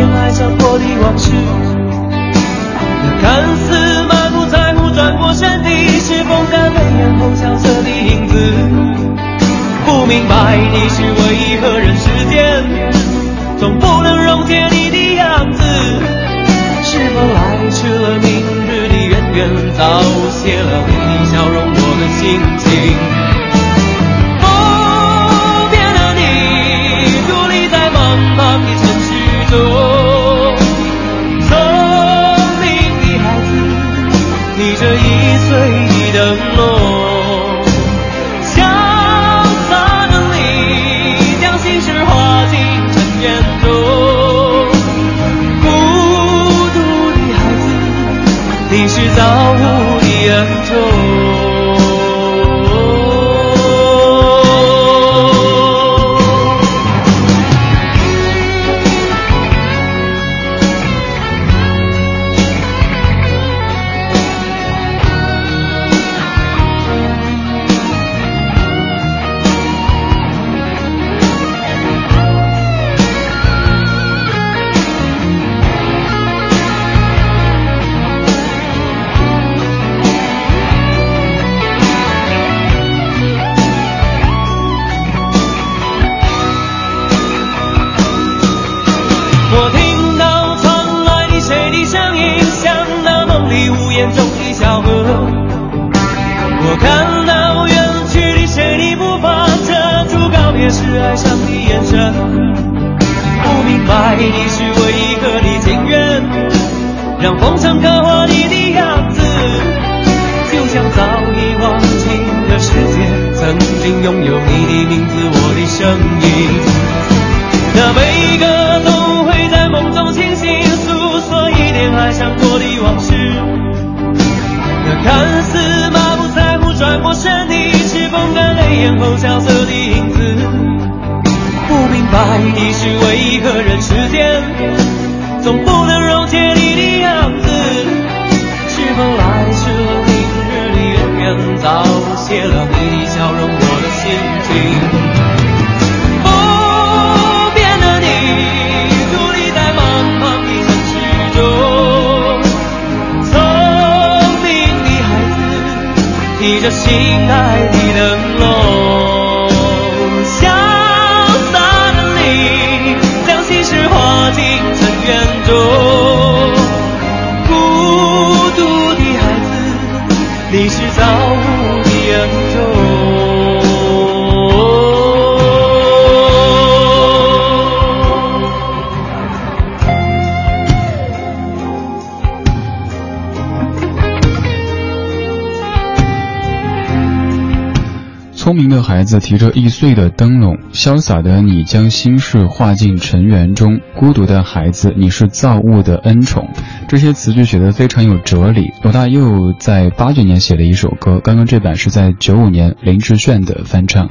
说一点爱上过的往事。那看似满不在乎转过身的，是风干泪眼后萧瑟的影子。不明白你是为何人世间总不能溶解你的样子。是否来迟了明日的渊源，早谢了你笑容，我的心情。也是爱上你的眼神。不明白你是为何你情愿让风尘刻画你的样子，就像早已忘情的世界，曾经拥有你的名字，我的声音。那悲歌总会在梦中清醒，诉说一点爱上过的往事。那看似满不在乎转过身的，是风干泪眼后萧瑟的影子。白的是为何人世间总不能溶解你的样子？是否来迟了明日的渊源，早谢了你的笑容，我的心情。不变的你，伫立在茫茫的城市中。聪明的孩子，提着心爱的灯笼，明的孩子提着易碎的灯笼，潇洒的你将心事化进尘缘中。孤独的孩子，你是造物的恩宠。这些词句写得非常有哲理。罗大佑在八九年写的一首歌，刚刚这版是在九五年林志炫的翻唱。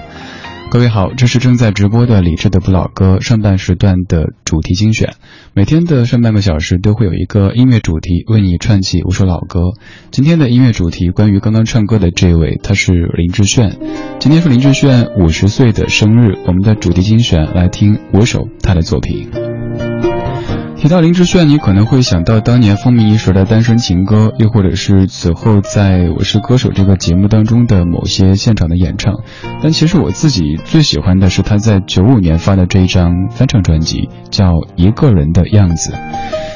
各位好，这是正在直播的李智的不老歌上半时段的主题精选。每天的上半个小时都会有一个音乐主题为你串起五首老歌。今天的音乐主题关于刚刚唱歌的这位，他是林志炫。今天是林志炫五十岁的生日，我们的主题精选来听五首他的作品。提到林志炫，你可能会想到当年风靡一时的《单身情歌》，又或者是此后在《我是歌手》这个节目当中的某些现场的演唱。但其实我自己最喜欢的是他在九五年发的这一张翻唱专辑，叫《一个人的样子》。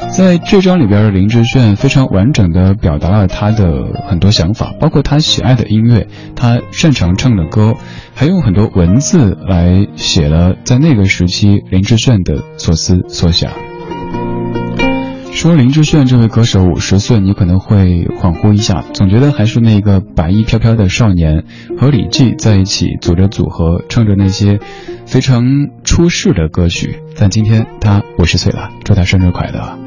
在这张里边的林志炫非常完整的表达了他的很多想法，包括他喜爱的音乐，他擅长唱的歌，还用很多文字来写了在那个时期林志炫的所思所想。说林志炫这位歌手五十岁，你可能会恍惚一下，总觉得还是那个白衣飘飘的少年，和李记在一起组着组合，唱着那些非常出世的歌曲。但今天他五十岁了，祝他生日快乐！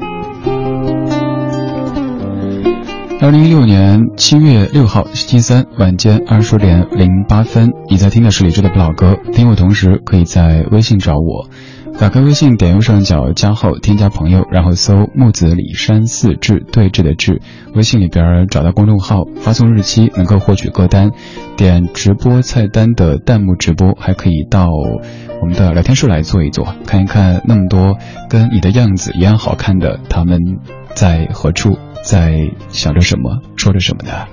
二零一六年七月六号星期三晚间二十点零八分，你在听的是李志的不老歌。听我同时可以在微信找我。打开微信，点右上角加号，添加朋友，然后搜木子李山四志对峙的志。微信里边找到公众号，发送日期能够获取歌单。点直播菜单的弹幕直播，还可以到我们的聊天室来坐一坐，看一看那么多跟你的样子一样好看的他们在何处，在想着什么，说着什么呢？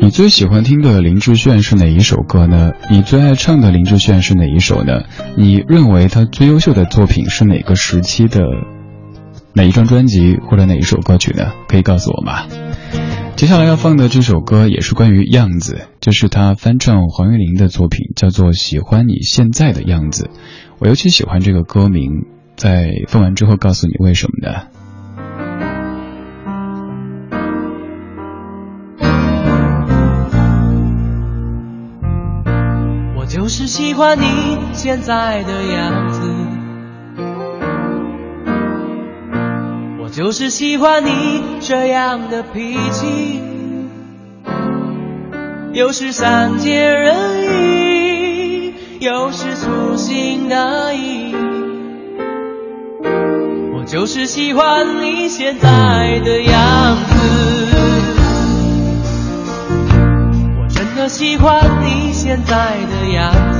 你最喜欢听的林志炫是哪一首歌呢？你最爱唱的林志炫是哪一首呢？你认为他最优秀的作品是哪个时期的哪一张专辑或者哪一首歌曲呢？可以告诉我吗？接下来要放的这首歌也是关于样子，就是他翻唱黄韵玲的作品，叫做《喜欢你现在的样子》。我尤其喜欢这个歌名，在放完之后告诉你为什么呢？就是喜欢你现在的样子，我就是喜欢你这样的脾气，有时善解人意，有时粗心大意。我就是喜欢你现在的样子，喜欢你现在的样子。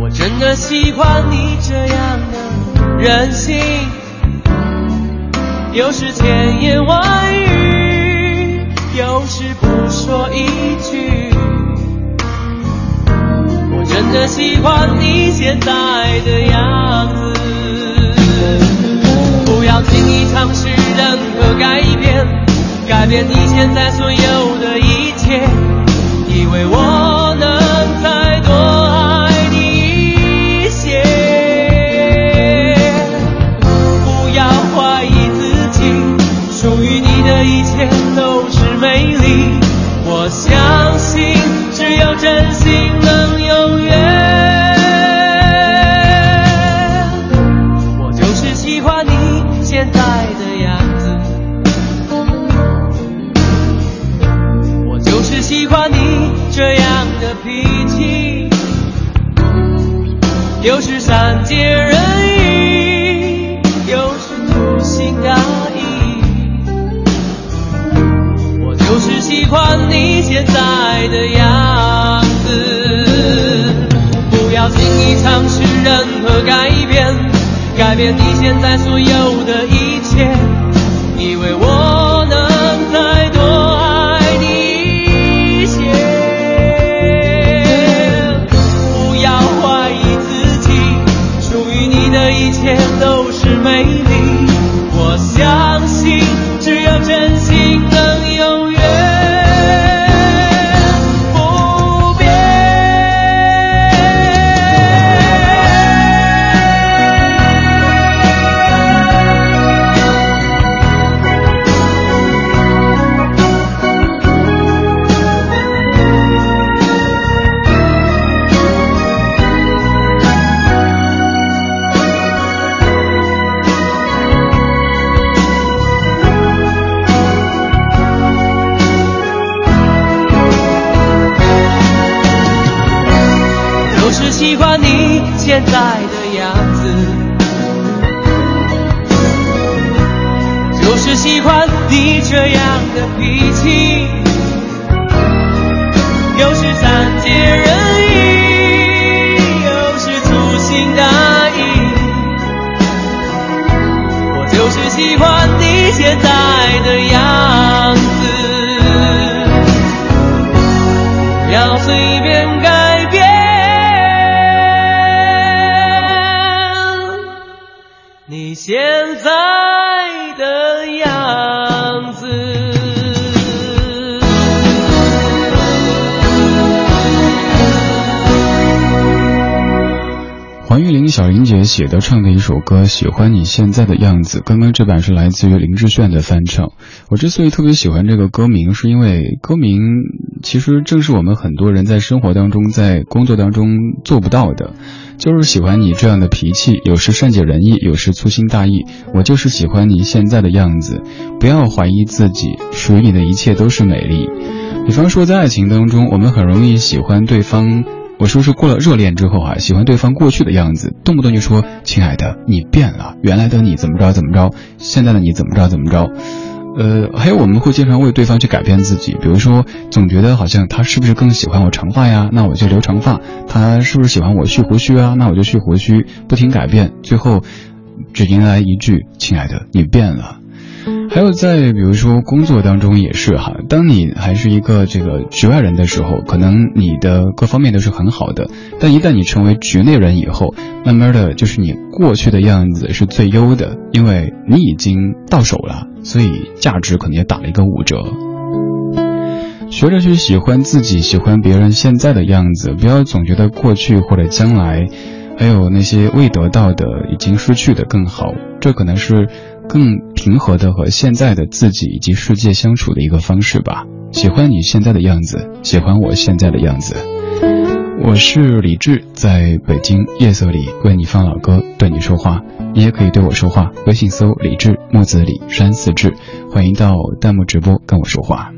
我真的喜欢你这样的任性，有时千言万语，有时不说一句。我真的喜欢你现在的样子，不要轻易尝试任何改变，改变你现在所有又是善解人意，又是粗心大意。我就是喜欢你现在的样子，不要轻易尝试任何改变，改变你现在所有的一脾气，有时善解人意，有时粗心大意。我就是喜欢你现在的样子，要随便改。黄玉玲、姐写的唱的一首歌《喜欢你现在的样子》，刚刚这版是来自于林志炫的翻唱。我之所以特别喜欢这个歌名，是因为歌名其实正是我们很多人在生活当中、在工作当中做不到的，就是喜欢你这样的脾气，有时善解人意，有时粗心大意。我就是喜欢你现在的样子，不要怀疑自己，属于你的一切都是美丽。比方说，在爱情当中，我们很容易喜欢对方。我说是过了热恋之后啊，喜欢对方过去的样子，动不动就说“亲爱的，你变了，原来的你怎么着怎么着，现在的你怎么着怎么着”。呃，还有我们会经常为对方去改变自己，比如说总觉得好像他是不是更喜欢我长发呀，那我就留长发；他是不是喜欢我蓄胡须啊，那我就蓄胡须，不停改变，最后只迎来一句“亲爱的，你变了”。还有在比如说工作当中也是哈，当你还是一个这个局外人的时候，可能你的各方面都是很好的，但一旦你成为局内人以后，慢慢的就是你过去的样子是最优的，因为你已经到手了，所以价值可能也打了一个五折。学着去喜欢自己，喜欢别人现在的样子，不要总觉得过去或者将来，还有那些未得到的、已经失去的更好，这可能是。更平和的和现在的自己以及世界相处的一个方式吧。喜欢你现在的样子，喜欢我现在的样子。我是李志，在北京夜色里为你放老歌，对你说话。你也可以对我说话，微信搜李志木子李山四志，欢迎到弹幕直播跟我说话。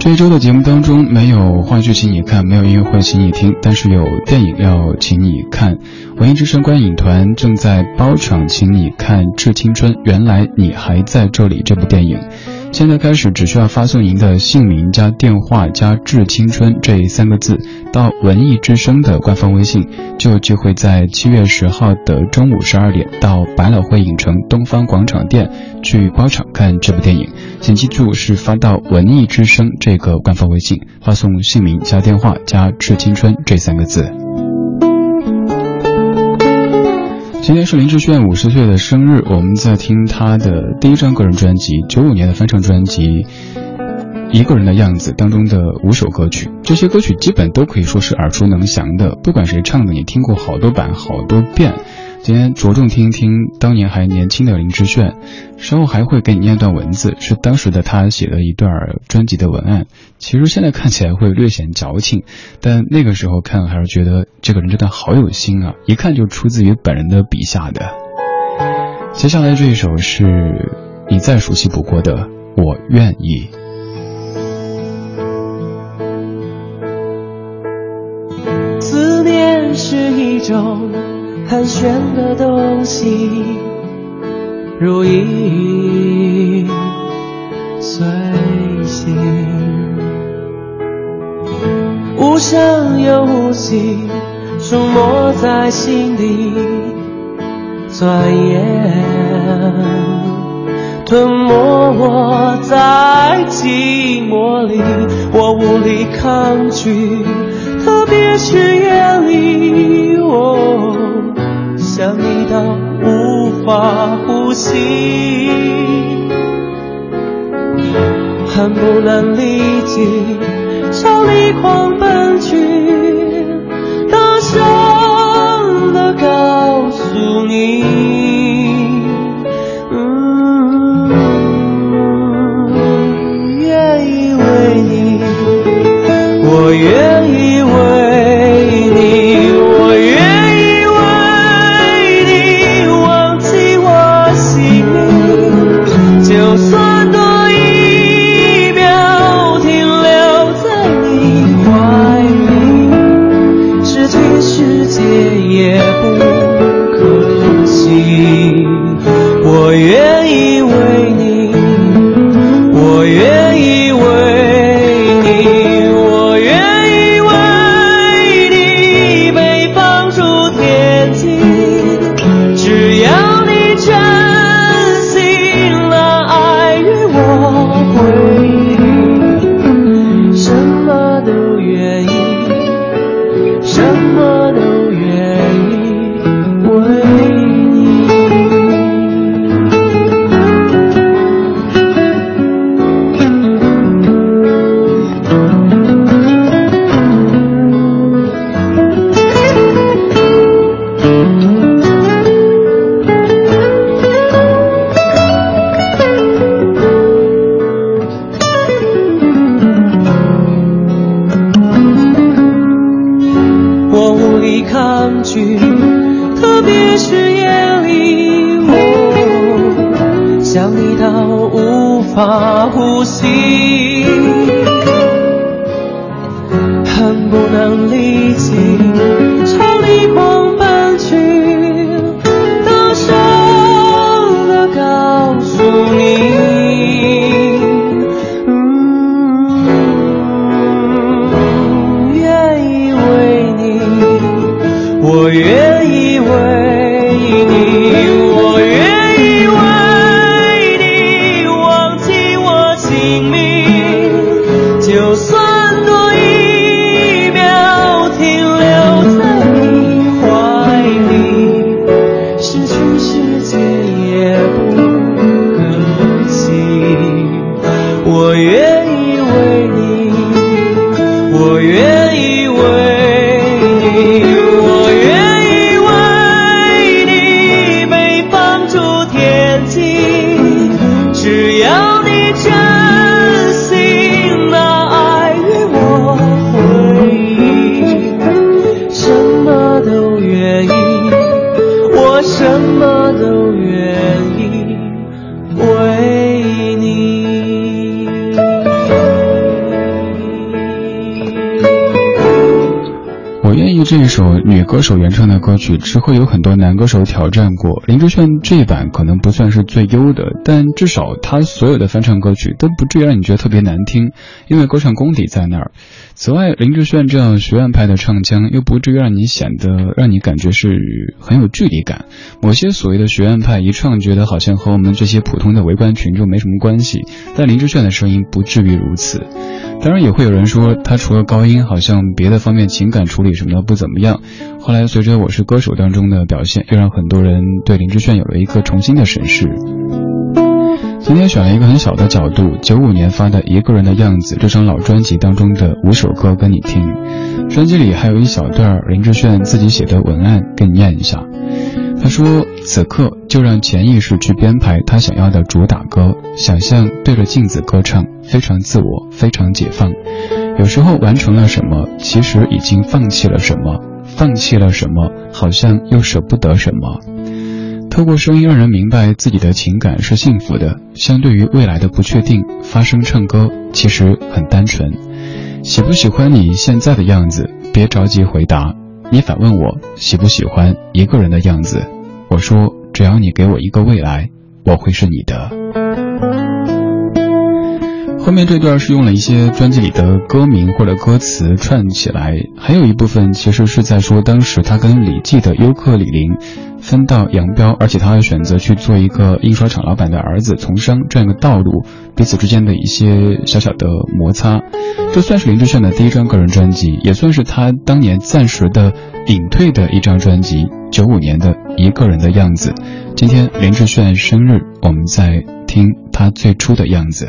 这一周的节目当中没有话剧请你看，没有音乐会请你听，但是有电影要请你看。文艺之声观影团正在包场，请你看《致青春》，原来你还在这里这部电影。现在开始，只需要发送您的姓名加电话加“致青春”这三个字到文艺之声的官方微信，就有机会在七月十号的中午十二点到百老汇影城东方广场店去包场看这部电影。请记住，是发到文艺之声这个官方微信，发送姓名加电话加“致青春”这三个字。今天是林志炫五十岁的生日，我们在听他的第一张个人专辑，九五年的翻唱专辑《一个人的样子》当中的五首歌曲，这些歌曲基本都可以说是耳熟能详的，不管谁唱的，你听过好多版好多遍。今天着重听一听当年还年轻的林志炫，稍后还会给你念段文字，是当时的他写的一段专辑的文案。其实现在看起来会略显矫情，但那个时候看还是觉得这个人真的好有心啊，一看就出自于本人的笔下的。接下来这一首是你再熟悉不过的《我愿意》。思念是一种。盘旋的东西，如影随形，无声又无息，出没在心底，钻研吞没我在寂寞里，我无力抗拒，特别是夜里，我。想你到无法呼吸，恨不能立即朝你狂奔去，大声的告诉你。抗拒，特别是夜里，我想你到无法呼吸，恨不能立即歌手原唱的歌曲之后，有很多男歌手挑战过。林志炫这一版可能不算是最优的，但至少他所有的翻唱歌曲都不至于让你觉得特别难听，因为歌唱功底在那儿。此外，林志炫这样学院派的唱腔又不至于让你显得让你感觉是很有距离感。某些所谓的学院派一唱，觉得好像和我们这些普通的围观群众没什么关系，但林志炫的声音不至于如此。当然，也会有人说他除了高音，好像别的方面情感处理什么的不怎么样。后来随着《我是歌手》当中的表现，又让很多人对林志炫有了一个重新的审视。今天选了一个很小的角度，九五年发的《一个人的样子》这张老专辑当中的五首歌跟你听。专辑里还有一小段林志炫自己写的文案，给你念一下。他说：“此刻就让潜意识去编排他想要的主打歌，想象对着镜子歌唱，非常自我，非常解放。有时候完成了什么，其实已经放弃了什么，放弃了什么，好像又舍不得什么。透过声音让人明白自己的情感是幸福的。相对于未来的不确定，发声唱歌其实很单纯。喜不喜欢你现在的样子？别着急回答。”你反问我喜不喜欢一个人的样子，我说只要你给我一个未来，我会是你的。后面这段是用了一些专辑里的歌名或者歌词串起来，还有一部分其实是在说当时他跟李记的优客李林。分道扬镳，而且他还选择去做一个印刷厂老板的儿子，从商这样一个道路，彼此之间的一些小小的摩擦，这算是林志炫的第一张个人专辑，也算是他当年暂时的隐退的一张专辑。九五年的一个人的样子，今天林志炫生日，我们在听他最初的样子。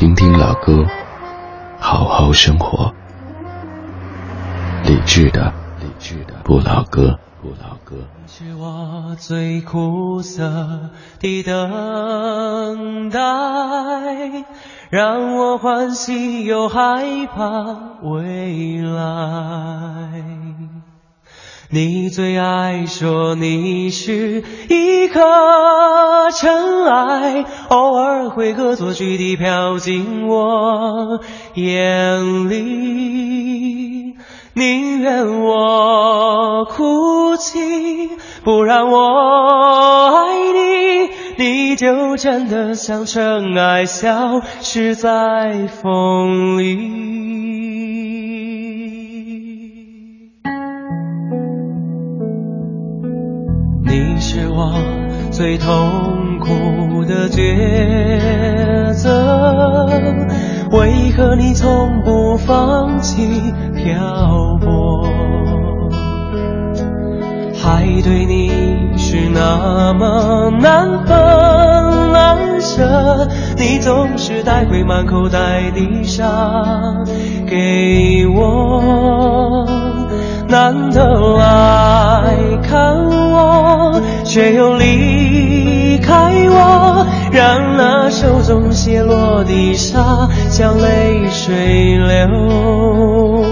听听老歌，好好生活。理智的，理智的不老歌，不老歌。是我最苦涩的等待，让我欢喜又害怕未来。你最爱说你是一颗尘埃，偶尔会恶作剧地飘进我眼里。宁愿我哭泣，不让我爱你，你就真的像尘埃，消失在风里。最痛苦的抉择。为何你从不放弃漂泊？海对你是那么难分难舍，你总是带回满口袋的沙给我。难得来看我，却又离离开我，让那手中泻落的沙像泪水流。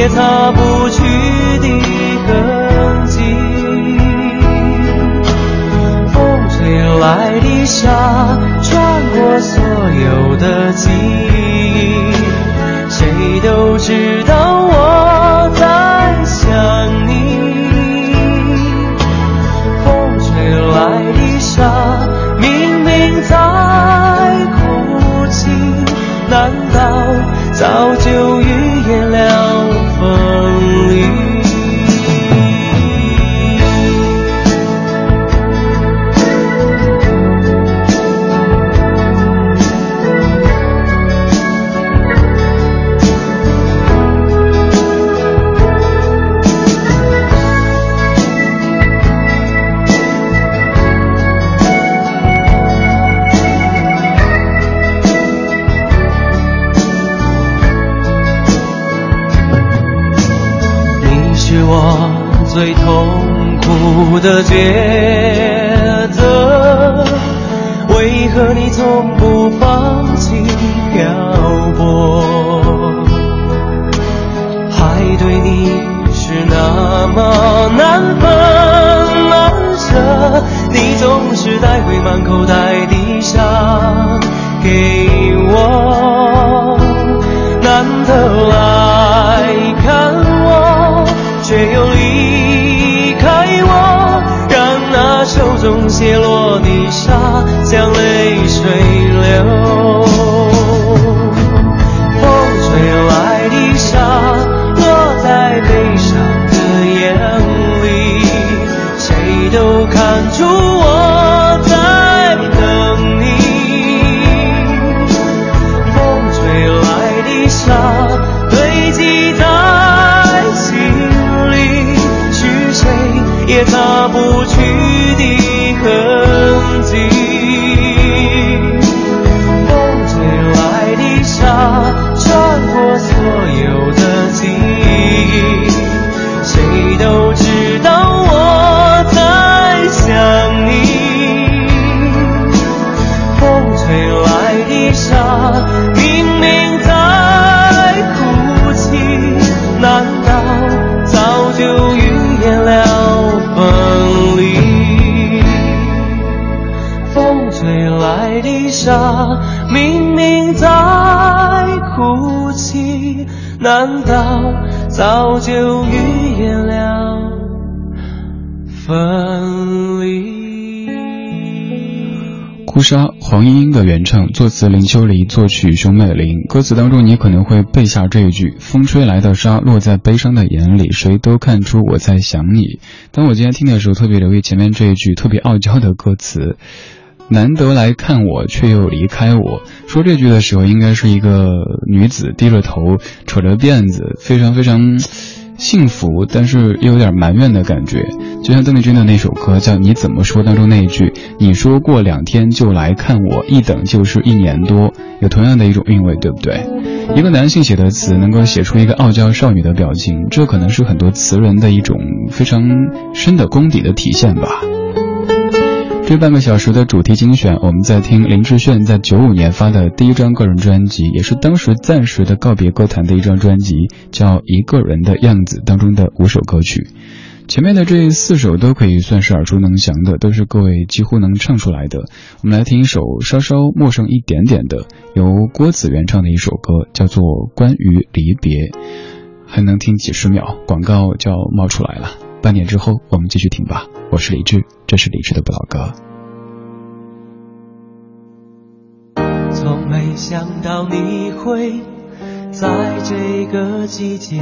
野草的抉择，为何你从不放弃漂泊？海对你是那么难分难舍，你总是带回满口袋的沙给中泻落的沙像泪水流。风吹来的沙落在悲伤的眼里，谁都看出我在等你。风吹来的沙堆积在心里，是谁也擦不去的痕迹。风吹来的沙穿过所有的记忆，谁都难道早就预言了分离？哭砂，黄莺莺的原唱，作词林秋离，作曲熊美玲。歌词当中，你可能会背下这一句：“风吹来的沙，落在悲伤的眼里，谁都看出我在想你。”当我今天听的时候，特别留意前面这一句特别傲娇的歌词。难得来看我，却又离开我。说这句的时候，应该是一个女子低着头，扯着辫子，非常非常幸福，但是又有点埋怨的感觉。就像邓丽君的那首歌叫《你怎么说》当中那一句：“你说过两天就来看我，一等就是一年多。”有同样的一种韵味，对不对？一个男性写的词能够写出一个傲娇少女的表情，这可能是很多词人的一种非常深的功底的体现吧。这半个小时的主题精选，我们在听林志炫在九五年发的第一张个人专辑，也是当时暂时的告别歌坛的一张专辑，叫《一个人的样子》当中的五首歌曲。前面的这四首都可以算是耳熟能详的，都是各位几乎能唱出来的。我们来听一首稍稍陌生一点点的，由郭子原唱的一首歌，叫做《关于离别》，还能听几十秒，广告就要冒出来了。半年之后，我们继续听吧。我是李志，这是李志的不老歌。从没想到你会在这个季节，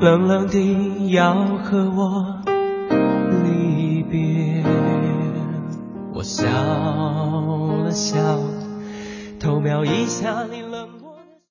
冷冷地要和我离别。我笑了笑，偷瞄一下你。